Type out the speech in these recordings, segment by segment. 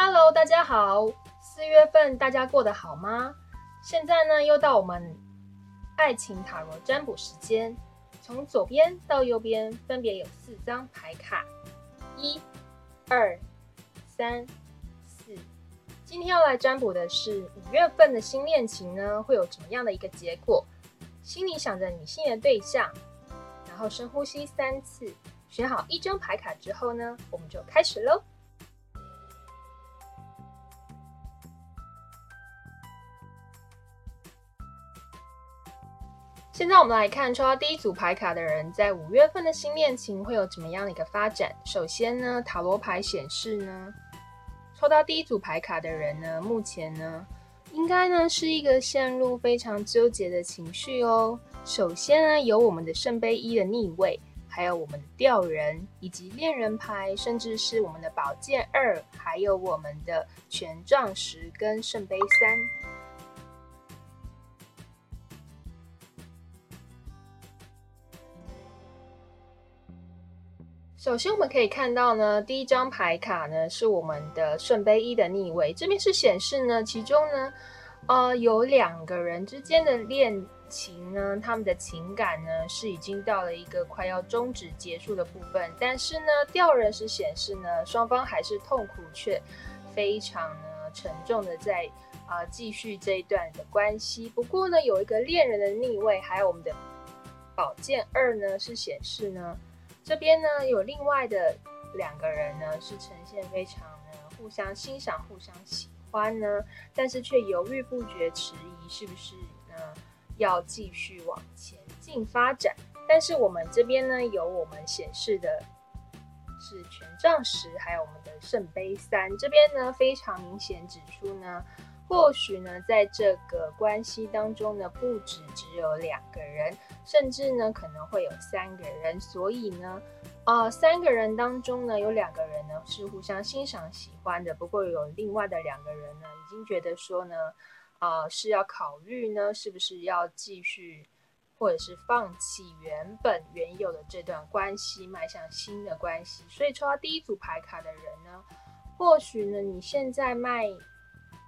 Hello，大家好，四月份大家过得好吗？现在呢，又到我们爱情塔罗占卜时间。从左边到右边分别有四张牌卡，一、二、三、四。今天要来占卜的是五月份的新恋情呢，会有怎么样的一个结果？心里想着你心仪的对象，然后深呼吸三次，选好一张牌卡之后呢，我们就开始喽。现在我们来看抽到第一组牌卡的人，在五月份的新恋情会有怎么样的一个发展？首先呢，塔罗牌显示呢，抽到第一组牌卡的人呢，目前呢，应该呢是一个陷入非常纠结的情绪哦。首先呢，有我们的圣杯一的逆位，还有我们的吊人，以及恋人牌，甚至是我们的宝剑二，还有我们的权杖十跟圣杯三。首先，我们可以看到呢，第一张牌卡呢是我们的圣杯一的逆位，这边是显示呢，其中呢，呃，有两个人之间的恋情呢，他们的情感呢是已经到了一个快要终止结束的部分，但是呢，吊人是显示呢，双方还是痛苦却非常呢沉重的在啊继续这一段的关系。不过呢，有一个恋人的逆位，还有我们的宝剑二呢是显示呢。这边呢有另外的两个人呢，是呈现非常呢互相欣赏、互相喜欢呢，但是却犹豫不决、迟疑，是不是呢要继续往前进发展？但是我们这边呢有我们显示的是权杖十，还有我们的圣杯三，这边呢非常明显指出呢。或许呢，在这个关系当中呢，不止只有两个人，甚至呢可能会有三个人。所以呢，呃，三个人当中呢，有两个人呢是互相欣赏、喜欢的。不过有另外的两个人呢，已经觉得说呢，呃，是要考虑呢，是不是要继续，或者是放弃原本原有的这段关系，迈向新的关系。所以抽到第一组牌卡的人呢，或许呢，你现在迈。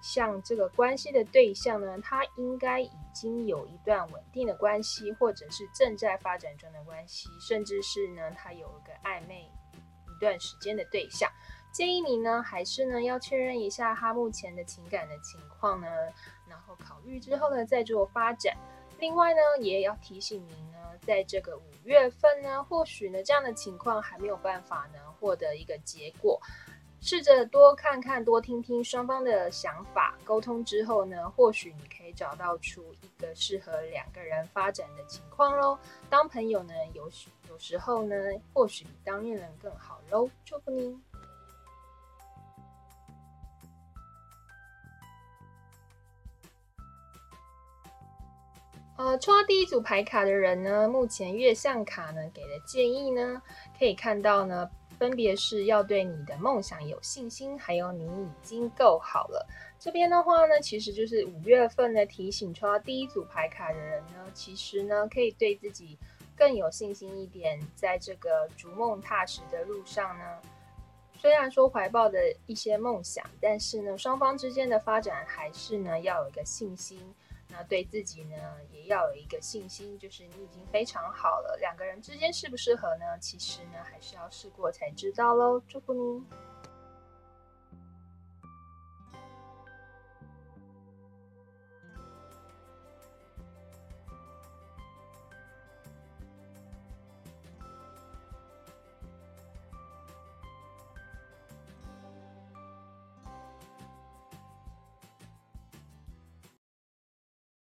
像这个关系的对象呢，他应该已经有一段稳定的关系，或者是正在发展中的关系，甚至是呢，他有一个暧昧一段时间的对象。建议你呢，还是呢要确认一下他目前的情感的情况呢，然后考虑之后呢再做发展。另外呢，也要提醒您呢，在这个五月份呢，或许呢这样的情况还没有办法呢获得一个结果。试着多看看、多听听双方的想法，沟通之后呢，或许你可以找到出一个适合两个人发展的情况喽。当朋友呢，有有时候呢，或许比当恋人更好喽。祝福您。呃，抽到第一组牌卡的人呢，目前月相卡呢给的建议呢，可以看到呢。分别是要对你的梦想有信心，还有你已经够好了。这边的话呢，其实就是五月份的提醒，抽到第一组牌卡的人呢，其实呢可以对自己更有信心一点，在这个逐梦踏实的路上呢，虽然说怀抱的一些梦想，但是呢，双方之间的发展还是呢要有一个信心。那对自己呢，也要有一个信心，就是你已经非常好了。两个人之间适不适合呢？其实呢，还是要试过才知道喽。祝福你。